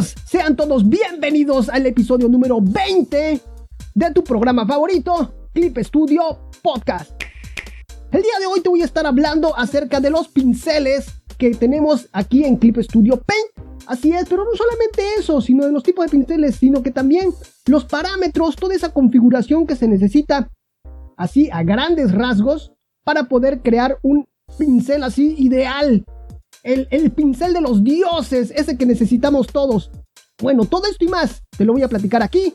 Sean todos bienvenidos al episodio número 20 de tu programa favorito, Clip Studio Podcast. El día de hoy te voy a estar hablando acerca de los pinceles que tenemos aquí en Clip Studio Paint. Así es, pero no solamente eso, sino de los tipos de pinceles, sino que también los parámetros, toda esa configuración que se necesita así a grandes rasgos para poder crear un pincel así ideal el, pincel de los dioses, ese que necesitamos todos. Bueno, todo esto y más te lo voy a platicar aquí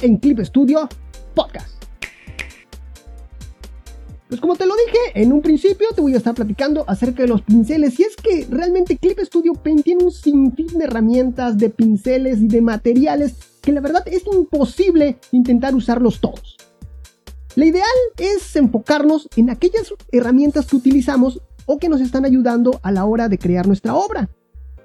en Clip Studio Podcast. Pues como te lo dije en un principio, te voy a estar platicando acerca de los pinceles. Y es que realmente Clip Studio Paint tiene un sinfín de herramientas, de pinceles y de materiales que la verdad es imposible intentar usarlos todos. La ideal es enfocarnos en aquellas herramientas que utilizamos o que nos están ayudando a la hora de crear nuestra obra.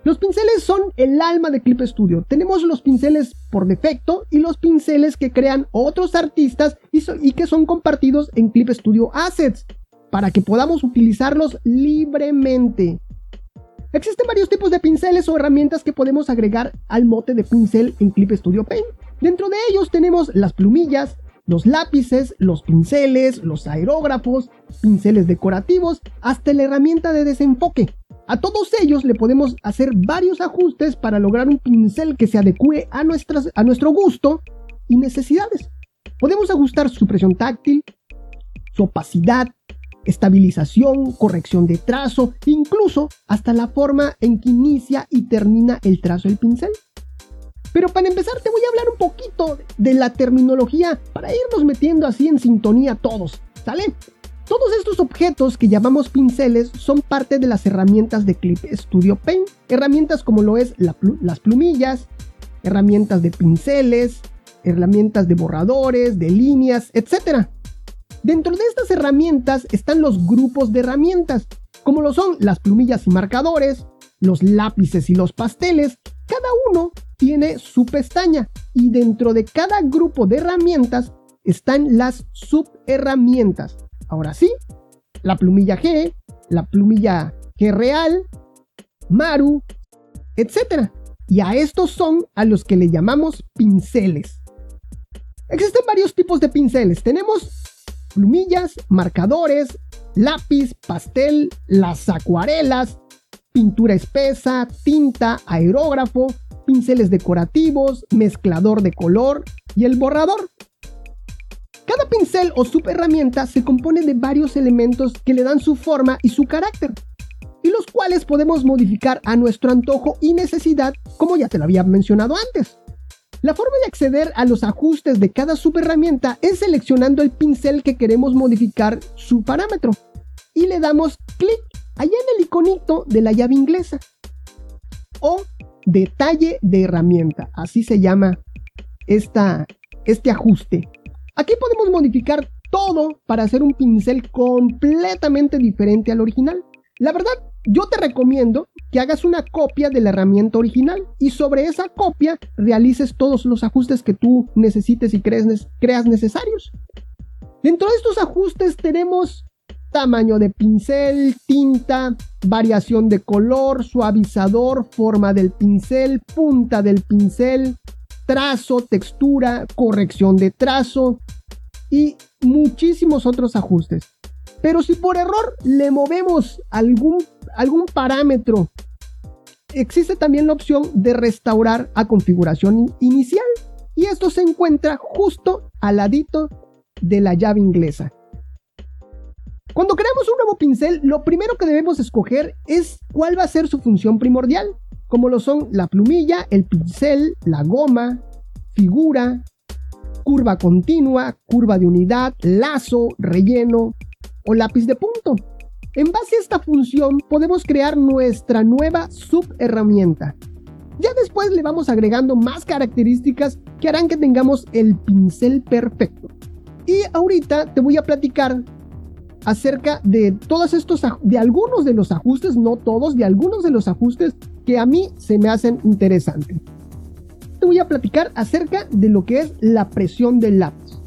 Los pinceles son el alma de Clip Studio. Tenemos los pinceles por defecto y los pinceles que crean otros artistas y, que son compartidos en Clip Studio Assets para que podamos utilizarlos libremente. Existen varios tipos de pinceles o herramientas que podemos agregar al mote de pincel en Clip Studio Paint. Dentro de ellos tenemos las plumillas, los lápices, los pinceles, los aerógrafos, pinceles decorativos, hasta la herramienta de desenfoque. A todos ellos le podemos hacer varios ajustes para lograr un pincel que se adecue a, nuestras, a nuestro gusto y necesidades. Podemos ajustar su presión táctil, su opacidad, estabilización, corrección de trazo, incluso hasta la forma en que inicia y termina el trazo del pincel. Pero para empezar te voy a hablar un poquito de la terminología para irnos metiendo así en sintonía todos, ¿sale? Todos estos objetos que llamamos pinceles son parte de las herramientas de Clip Studio Paint. Herramientas como lo es las plumillas, herramientas de pinceles, herramientas de borradores, de líneas, etc. Dentro de estas herramientas están los grupos de herramientas, como lo son las plumillas y marcadores, los lápices y los pasteles. Cada uno tiene su pestaña y dentro de cada grupo de herramientas están las subherramientas. Ahora sí, la plumilla G, la plumilla G real, Maru, etc. Y a estos son a los que le llamamos pinceles. Existen varios tipos de pinceles. Tenemos plumillas, marcadores, lápiz, pastel, las acuarelas, pintura espesa, tinta, aerógrafo, pinceles decorativos, mezclador de color y el borrador. Cada pincel o subherramienta se compone de varios elementos que le dan su forma y su carácter, y los cuales podemos modificar a nuestro antojo y necesidad, como ya te lo había mencionado antes. La forma de acceder a los ajustes de cada subherramienta es seleccionando el pincel que queremos modificar su parámetro y le damos clic allá en el iconito de la llave inglesa o detalle de herramienta, así se llama esta, este ajuste. Aquí podemos modificar todo para hacer un pincel completamente diferente al original. La verdad, yo te recomiendo que hagas una copia de la herramienta original y sobre esa copia realices todos los ajustes que tú necesites y crees, creas necesarios. Dentro de estos ajustes tenemos tamaño de pincel, tinta, variación de color, suavizador, forma del pincel, punta del pincel, trazo, textura, corrección de trazo y muchísimos otros ajustes. Pero si por error le movemos algún, algún parámetro, existe también la opción de restaurar a configuración inicial. Y esto se encuentra justo al ladito de la llave inglesa. Cuando creamos un nuevo pincel, lo primero que debemos escoger es cuál va a ser su función primordial, como lo son la plumilla, el pincel, la goma, figura, curva continua, curva de unidad, lazo, relleno o lápiz de punto. En base a esta función podemos crear nuestra nueva subherramienta. Ya después le vamos agregando más características que harán que tengamos el pincel perfecto. Y ahorita te voy a platicar acerca de todos estos, de algunos de los ajustes, no todos, de algunos de los ajustes que a mí se me hacen interesantes. Te voy a platicar acerca de lo que es la presión del lápiz.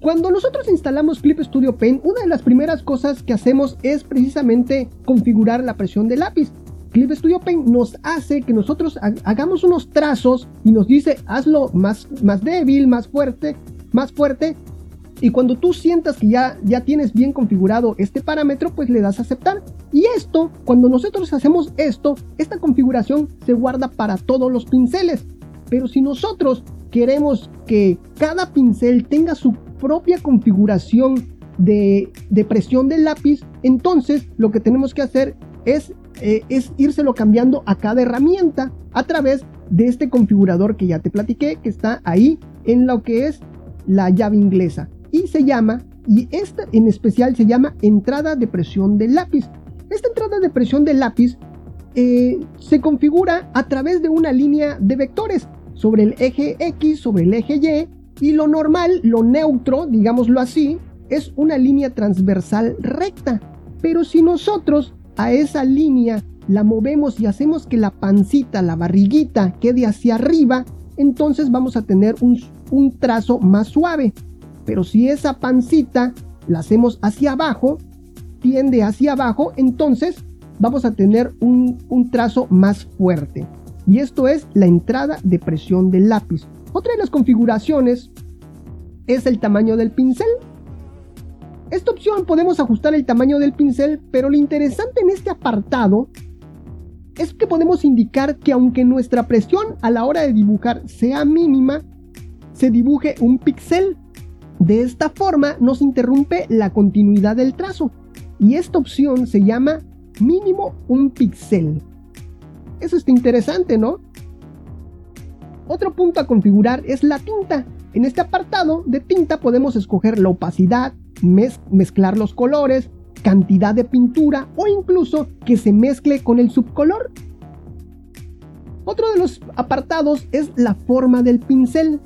Cuando nosotros instalamos Clip Studio Paint, una de las primeras cosas que hacemos es precisamente configurar la presión del lápiz. Clip Studio Paint nos hace que nosotros hagamos unos trazos y nos dice hazlo más, más débil, más fuerte, más fuerte. Y cuando tú sientas que ya, ya tienes bien configurado este parámetro, pues le das a aceptar. Y esto, cuando nosotros hacemos esto, esta configuración se guarda para todos los pinceles. Pero si nosotros queremos que cada pincel tenga su propia configuración de, de presión del lápiz, entonces lo que tenemos que hacer es eh, es írselo cambiando a cada herramienta a través de este configurador que ya te platiqué, que está ahí en lo que es la llave inglesa. Y se llama, y esta en especial se llama entrada de presión del lápiz. Esta entrada de presión del lápiz eh, se configura a través de una línea de vectores sobre el eje X, sobre el eje Y, y lo normal, lo neutro, digámoslo así, es una línea transversal recta. Pero si nosotros a esa línea la movemos y hacemos que la pancita, la barriguita quede hacia arriba, entonces vamos a tener un, trazo más suave. Pero si esa pancita la hacemos hacia abajo, tiende hacia abajo, entonces vamos a tener un, un, trazo más fuerte. Y esto es la entrada de presión del lápiz. Otra de las configuraciones es el tamaño del pincel. Esta opción podemos ajustar el tamaño del pincel, pero lo interesante en este apartado es que podemos indicar que aunque nuestra presión a la hora de dibujar sea mínima, se dibuje un píxel. De esta forma nos interrumpe la continuidad del trazo y esta opción se llama mínimo un píxel. Eso está interesante, ¿no? Otro punto a configurar es la tinta. En este apartado de tinta podemos escoger la opacidad, mezclar los colores, cantidad de pintura o incluso que se mezcle con el subcolor. Otro de los apartados es la forma del pincel.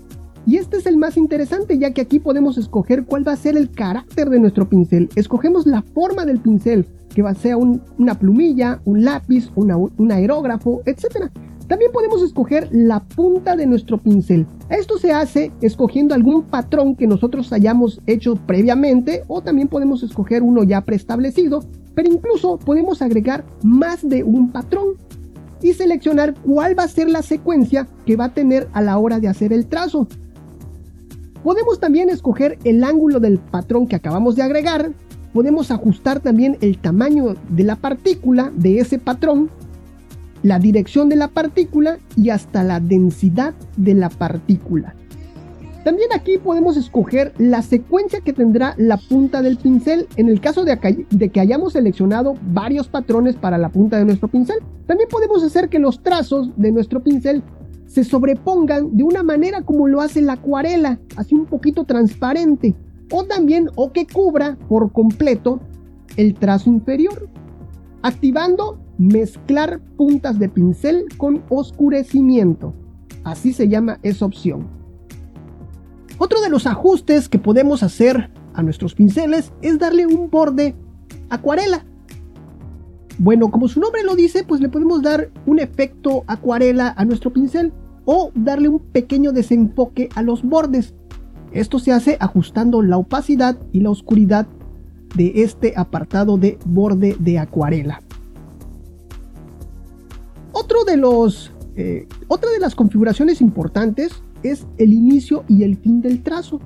Y este es el más interesante ya que aquí podemos escoger cuál va a ser el carácter de nuestro pincel. Escogemos la forma del pincel, que va a ser una plumilla, un lápiz, un aerógrafo, etc. También podemos escoger la punta de nuestro pincel. Esto se hace escogiendo algún patrón que nosotros hayamos hecho previamente o también podemos escoger uno ya preestablecido, pero incluso podemos agregar más de un patrón y seleccionar cuál va a ser la secuencia que va a tener a la hora de hacer el trazo. Podemos también escoger el ángulo del patrón que acabamos de agregar, podemos ajustar también el tamaño de la partícula de ese patrón la dirección de la partícula y hasta la densidad de la partícula. También aquí podemos escoger la secuencia que tendrá la punta del pincel en el caso de, que hayamos seleccionado varios patrones para la punta de nuestro pincel. También podemos hacer que los trazos de nuestro pincel se sobrepongan de una manera como lo hace la acuarela, así un poquito transparente. O también o que cubra por completo el trazo inferior. Activando mezclar puntas de pincel con oscurecimiento. Así se llama esa opción. Otro de los ajustes que podemos hacer a nuestros pinceles es darle un borde acuarela. Bueno, como su nombre lo dice, pues le podemos dar un efecto acuarela a nuestro pincel o darle un pequeño desenfoque a los bordes. Esto se hace ajustando la opacidad y la oscuridad de este apartado de borde de acuarela. Otro de los, eh, otra de las configuraciones importantes es el inicio y el fin del trazo.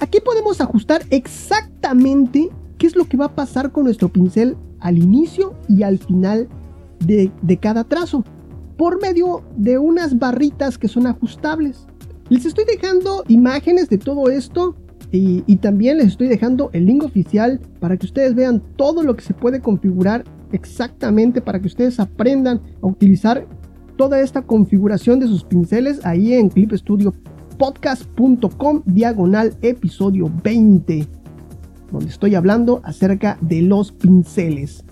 Aquí podemos ajustar exactamente qué es lo que va a pasar con nuestro pincel al inicio y al final de, cada trazo por medio de unas barritas que son ajustables. Les estoy dejando imágenes de todo esto y, también les estoy dejando el link oficial para que ustedes vean todo lo que se puede configurar exactamente para que ustedes aprendan a utilizar toda esta configuración de sus pinceles ahí en clipstudiopodcast.com diagonal episodio 20 donde estoy hablando acerca de los pinceles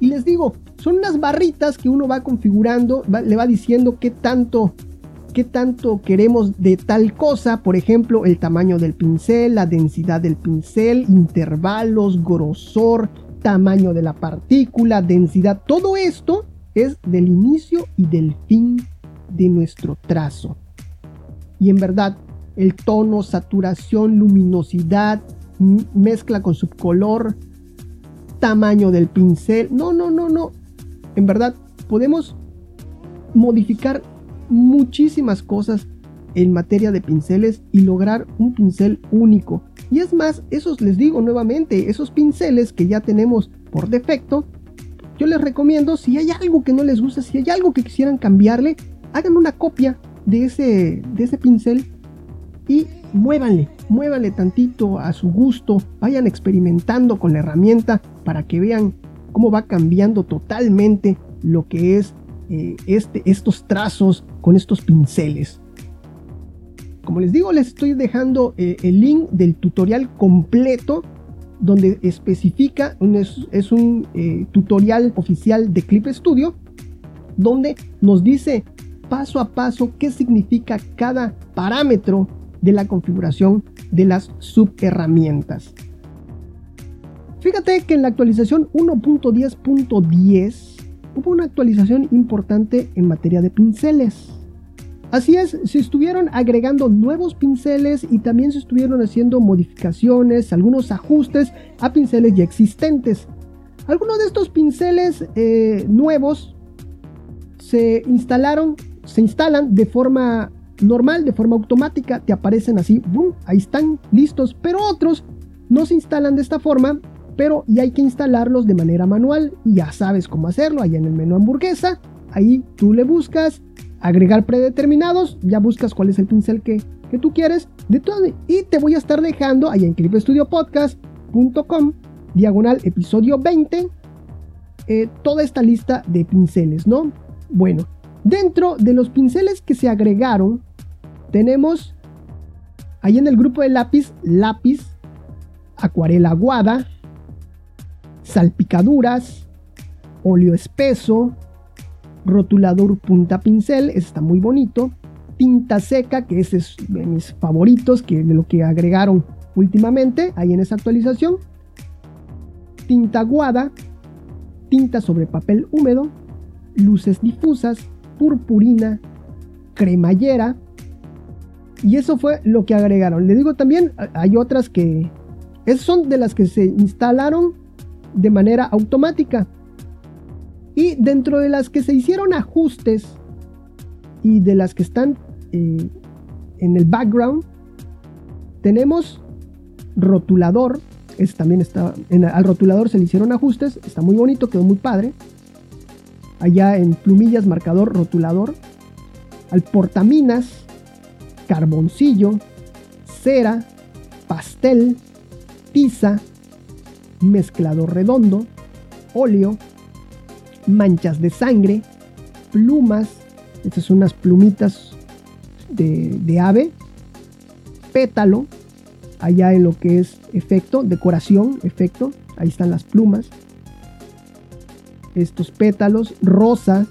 y les digo son unas barritas que uno va configurando le va diciendo qué tanto qué tanto queremos de tal cosa por ejemplo el tamaño del pincel la densidad del pincel intervalos grosor tamaño de la partícula, densidad, todo esto es del inicio y del fin de nuestro trazo. Y en verdad, el tono, saturación, luminosidad, mezcla con subcolor, tamaño del pincel. No, no, no, no. En verdad, podemos modificar muchísimas cosas en materia de pinceles y lograr un pincel único. Y es más, esos les digo nuevamente, esos pinceles que ya tenemos por defecto, yo les recomiendo si hay algo que no les gusta, si hay algo que quisieran cambiarle, hagan una copia de ese, de ese pincel y muévanle, muévanle tantito a su gusto, vayan experimentando con la herramienta para que vean cómo va cambiando totalmente lo que es eh, este, estos trazos con estos pinceles. Como les digo, les estoy dejando eh, el link del tutorial completo donde especifica, es, un eh, tutorial oficial de Clip Studio, donde nos dice paso a paso qué significa cada parámetro de la configuración de las subherramientas. Fíjate que en la actualización 1.10.10 hubo una actualización importante en materia de pinceles. Así es, se estuvieron agregando nuevos pinceles y también se estuvieron haciendo modificaciones, algunos ajustes a pinceles ya existentes. Algunos de estos pinceles eh, nuevos se instalaron, se instalan de forma normal, de forma automática, te aparecen así, boom, ahí están listos, pero otros no se instalan de esta forma, y hay que instalarlos de manera manual y ya sabes cómo hacerlo, allá en el menú hamburguesa, ahí tú le buscas agregar predeterminados, ya buscas cuál es el pincel que, tú quieres, de todo, y te voy a estar dejando ahí en clipestudiopodcast.com, diagonal episodio 20, eh, toda esta lista de pinceles, ¿no? Bueno, dentro de los pinceles que se agregaron, tenemos ahí en el grupo de lápiz, lápiz, acuarela aguada, salpicaduras, óleo espeso, rotulador punta pincel, está muy bonito. Tinta seca, que ese es de mis favoritos, que de lo que agregaron últimamente, ahí en esa actualización. Tinta aguada, tinta sobre papel húmedo, luces difusas, purpurina, cremallera. Y eso fue lo que agregaron. Le digo también, hay otras que son de las que se instalaron de manera automática. Y dentro de las que se hicieron ajustes y de las que están eh, en el background, tenemos rotulador. Es, también está, al rotulador se le hicieron ajustes, está muy bonito, quedó muy padre. Allá en plumillas, marcador, rotulador. Al portaminas, carboncillo, cera, pastel, tiza, mezclador redondo, óleo, manchas de sangre, plumas, estas son unas plumitas de, ave, pétalo, allá en lo que es efecto, decoración, efecto, ahí están las plumas, estos pétalos, rosa,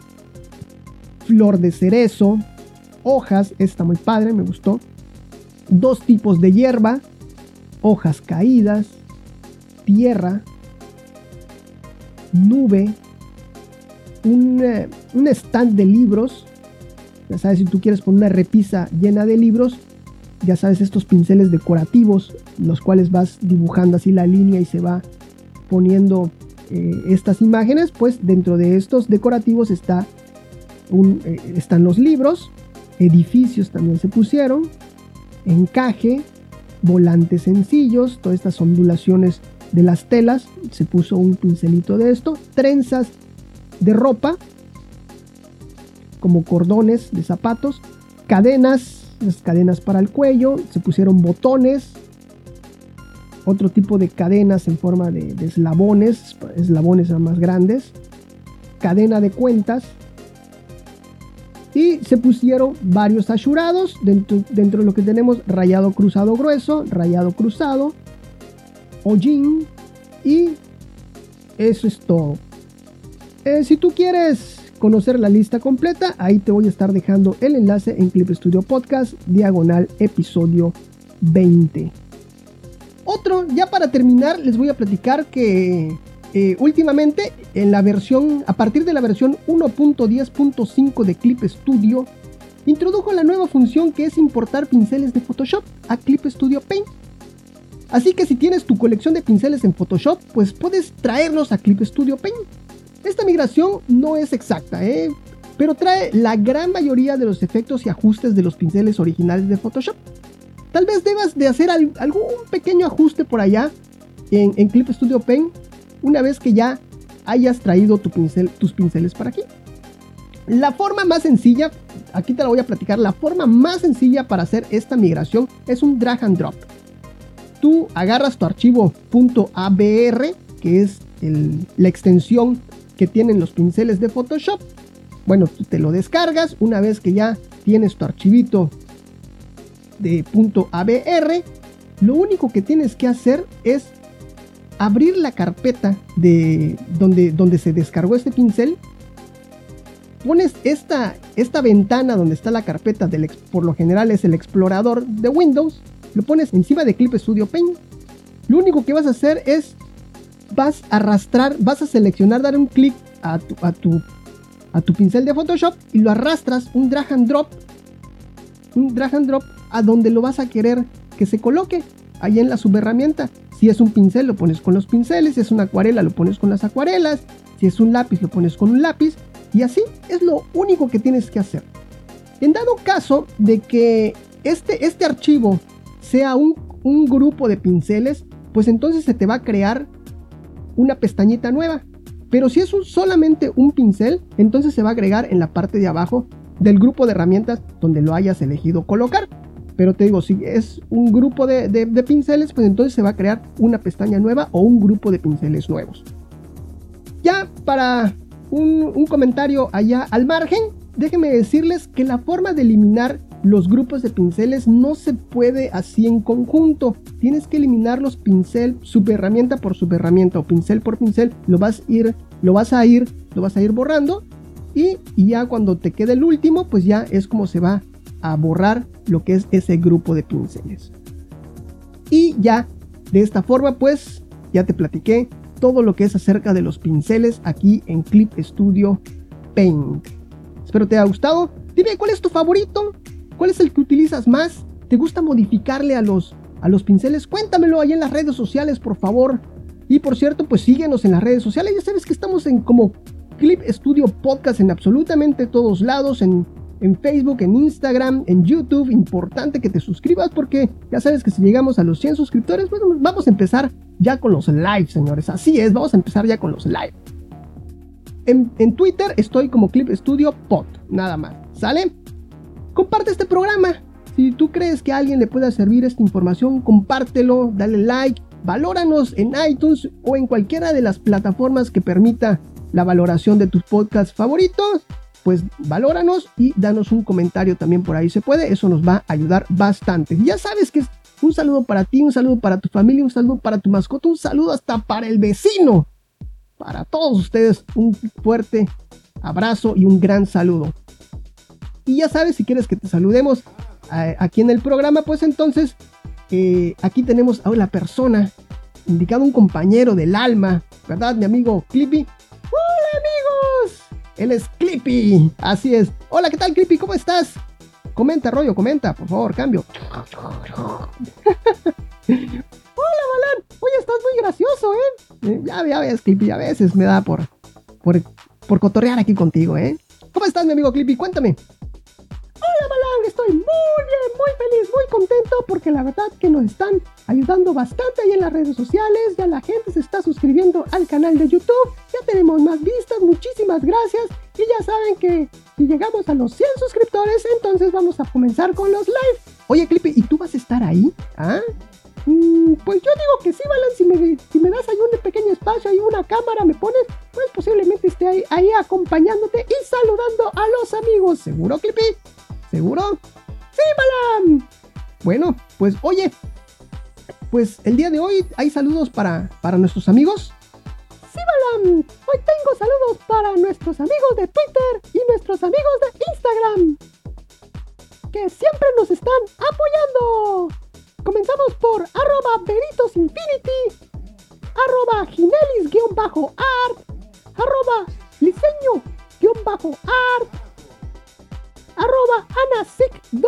flor de cerezo, hojas, está muy padre, me gustó, dos tipos de hierba, hojas caídas, tierra, nube, eh, un, stand de libros. Ya sabes, si tú quieres poner una repisa llena de libros, ya sabes, estos pinceles decorativos, los cuales vas dibujando así la línea y se va poniendo eh, estas imágenes, pues dentro de estos decorativos está un, eh, están los libros, edificios también se pusieron, encaje, volantes sencillos, todas estas ondulaciones de las telas, se puso un pincelito de esto, trenzas de ropa, como cordones de zapatos, cadenas, las cadenas para el cuello, se pusieron botones, otro tipo de cadenas en forma de, eslabones, eslabones más grandes, cadena de cuentas, y se pusieron varios ashurados dentro, dentro de lo que tenemos rayado cruzado grueso, rayado cruzado, hollín y eso es todo. Eh, si tú quieres conocer la lista completa, ahí te voy a estar dejando el enlace en Clip Studio Podcast, diagonal episodio 20. Otro, ya para terminar, les voy a platicar que eh, últimamente en la versión, a partir de la versión 1.10.5 de Clip Studio, introdujo la nueva función que es importar pinceles de Photoshop a Clip Studio Paint. Así que si tienes tu colección de pinceles en Photoshop, pues puedes traerlos a Clip Studio Paint. Esta migración no es exacta, ¿eh? pero trae la gran mayoría de los efectos y ajustes de los pinceles originales de Photoshop. Tal vez debas de hacer algún pequeño ajuste por allá en, Clip Studio Paint una vez que ya hayas traído tus pinceles para aquí. La forma más sencilla, aquí te la voy a platicar, la forma más sencilla para hacer esta migración es un drag and drop. Tú agarras tu archivo .abr, que es la extensión que tienen los pinceles de Photoshop. Bueno, tú te lo descargas una vez que ya tienes tu archivito de .abr. Lo único que tienes que hacer es abrir la carpeta de donde, donde se descargó este pincel, pones esta, esta ventana donde está la carpeta, del, por lo general es el explorador de Windows, lo pones encima de Clip Studio Paint. Lo único que vas a hacer es, vas a arrastrar, vas a seleccionar, dar un clic a tu, a tu, a tu pincel de Photoshop y lo arrastras un drag and drop, un drag and drop a donde lo vas a querer que se coloque, ahí en la subherramienta. Si es un pincel, lo pones con los pinceles. Si es una acuarela, lo pones con las acuarelas. Si es un lápiz, lo pones con un lápiz. Y así es lo único que tienes que hacer. En dado caso de que este, este archivo sea un, un grupo de pinceles, pues entonces se te va a crear una pestañita nueva. Pero si es un, solamente un pincel, entonces se va a agregar en la parte de abajo del grupo de herramientas donde lo hayas elegido colocar. Pero te digo, si es un grupo de, pinceles, pues entonces se va a crear una pestaña nueva o un grupo de pinceles nuevos. Ya para un, un comentario allá al margen, déjenme decirles que la forma de eliminar los grupos de pinceles no se puede así en conjunto. Tienes que eliminar los pincel subherramienta por subherramienta o pincel por pincel. Lo vas a ir, lo vas a ir, lo vas a ir borrando. Y, y ya cuando te quede el último, pues ya es como se va a borrar lo que es ese grupo de pinceles. Y ya, de esta forma pues, ya te platiqué todo lo que es acerca de los pinceles aquí en Clip Studio Paint. Espero te haya gustado. Dime cuál es tu favorito, cuál es el que utilizas más. ¿Te gusta modificarle a los, a los pinceles? Cuéntamelo ahí en las redes sociales, por favor. Y por cierto, pues síguenos en las redes sociales. Ya sabes que estamos en como Clip Studio Podcast en absolutamente todos lados, en en Facebook, en Instagram, en YouTube. Importante que te suscribas porque ya sabes que si llegamos a los 100 suscriptores, pues vamos a empezar ya con los live, señores. Así es, vamos a empezar ya con los live. En, en Twitter estoy como Clip Studio Pod, nada más. ¿Sale? Comparte este programa. Si tú crees que a alguien le pueda servir esta información, compártelo, dale like, valóranos en iTunes o en cualquiera de las plataformas que permita la valoración de tus podcasts favoritos pues valóranos y danos un comentario también por ahí se puede, eso nos va a ayudar bastante. Ya sabes que es un saludo para ti, un saludo para tu familia, un saludo para tu mascota, un saludo hasta para el vecino. Para todos ustedes un fuerte abrazo y un gran saludo. Y ya sabes, si quieres que te saludemos aquí en el programa, pues entonces eh, aquí tenemos a una persona, indicado un compañero del alma, ¿verdad? Mi amigo Clippy. Hola amigos, él es Clippy. Así es. Hola, ¿qué tal, Clippy? ¿Cómo estás? Comenta, rollo, comenta, por favor, cambio. Hola, Balán. Oye, estás muy gracioso, ¿eh? ¿eh? Ya, ya ves, Clippy, a veces me da por, por, por cotorrear aquí contigo, ¿eh? ¿Cómo estás, mi amigo Clippy? Cuéntame. Hola Malang, estoy muy bien, muy feliz, muy contento porque la verdad que nos están ayudando bastante ahí en las redes sociales, ya la gente se está suscribiendo al canal de YouTube, ya tenemos más vistas, muchísimas gracias y ya saben que si llegamos a los 100 suscriptores entonces vamos a comenzar con los live. Oye Clippy, ¿y tú vas a estar ahí? ¿Ah? Mm, pues yo digo que sí, Balan, si me, das ahí un pequeño espacio y una cámara, me pones, pues posiblemente esté ahí, ahí acompañándote y saludando a los amigos. ¿Seguro, Clippy? ¿Seguro? ¡Sí, Balam! Bueno, pues oye, pues el día de hoy hay saludos para, para nuestros amigos. Sí, Balam, hoy tengo saludos para nuestros amigos de Twitter y nuestros amigos de Instagram, que siempre nos están apoyando. Comenzamos por arroba veritosinfinity, arroba ginelis-art, arroba liceño-art, arroba anasic2,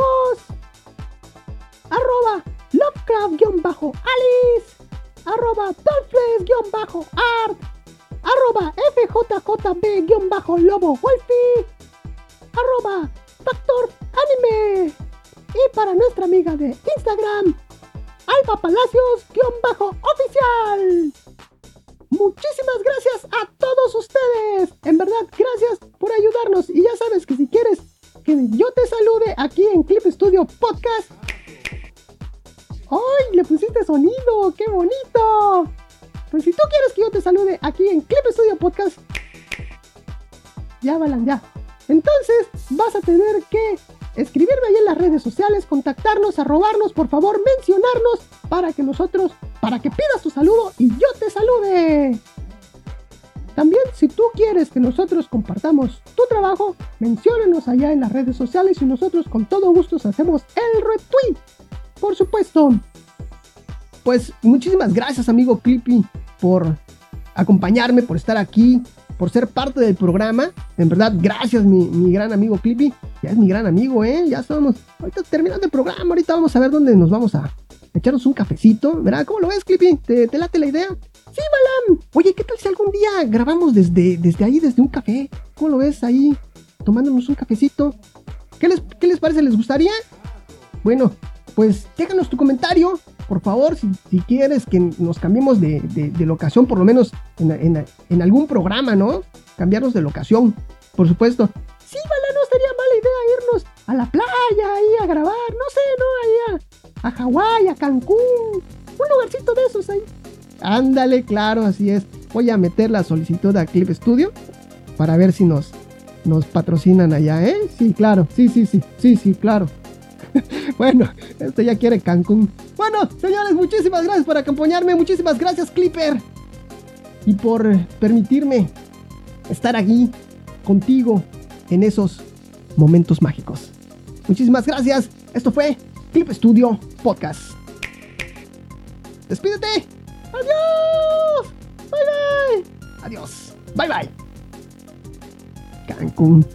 arroba Lovecraft-Alice, arroba Dolphles-Art, arroba FJJB-Lobo Wolfie, arroba Factor Anime. Y para nuestra amiga de Instagram, Alba Palacios-Oficial. Muchísimas gracias a todos ustedes. En verdad, gracias por ayudarnos. Y ya sabes que si quieres que yo te salude aquí en Clip Studio Podcast. ¡Ay! Le pusiste sonido. ¡Qué bonito! Pues si tú quieres que yo te salude aquí en Clip Studio Podcast. Ya, Balan, ya. Entonces vas a tener que escribirme ahí en las redes sociales, contactarnos, arrobarnos, por favor, mencionarnos para que nosotros, para que pidas tu saludo y yo te salude. También si tú quieres que nosotros compartamos tu trabajo, menciónenos allá en las redes sociales y nosotros con todo gusto hacemos el retweet. Por supuesto. Pues muchísimas gracias amigo Clippy por acompañarme, por estar aquí, por ser parte del programa. En verdad, gracias mi, gran amigo Clippy. Ya es mi gran amigo, ¿eh? Ya estamos ahorita terminando el programa. Ahorita vamos a ver dónde nos vamos a echarnos un cafecito. ¿Verdad? ¿Cómo lo ves, Clippy? ¿Te, te late la idea? Sí, Balam. Oye, ¿qué tal si algún día grabamos desde, desde ahí, desde un café? ¿Cómo lo ves ahí? Tomándonos un cafecito. ¿Qué les, qué les parece? ¿Les gustaría? Bueno, pues déjanos tu comentario. Por favor, si, quieres que nos cambiemos de, de, locación, por lo menos en, en, algún programa, ¿no? Cambiarnos de locación, por supuesto. Sí, vale, no sería mala idea irnos a la playa ahí a grabar, no sé, ¿no? Ahí a, a Hawái, a Cancún, un lugarcito de esos ahí. Ándale, claro, así es. Voy a meter la solicitud a Clip Studio para ver si nos, nos patrocinan allá, ¿eh? Sí, claro, sí, sí, sí, sí, sí, claro. bueno, esto ya quiere Cancún. Bueno, señores, muchísimas gracias por acompañarme, muchísimas gracias, Clipper. Y por permitirme estar aquí contigo en esos momentos mágicos. Muchísimas gracias. Esto fue Clip Studio Podcast. Despídete. Adiós. Bye bye. Adiós. Bye bye. Cancún.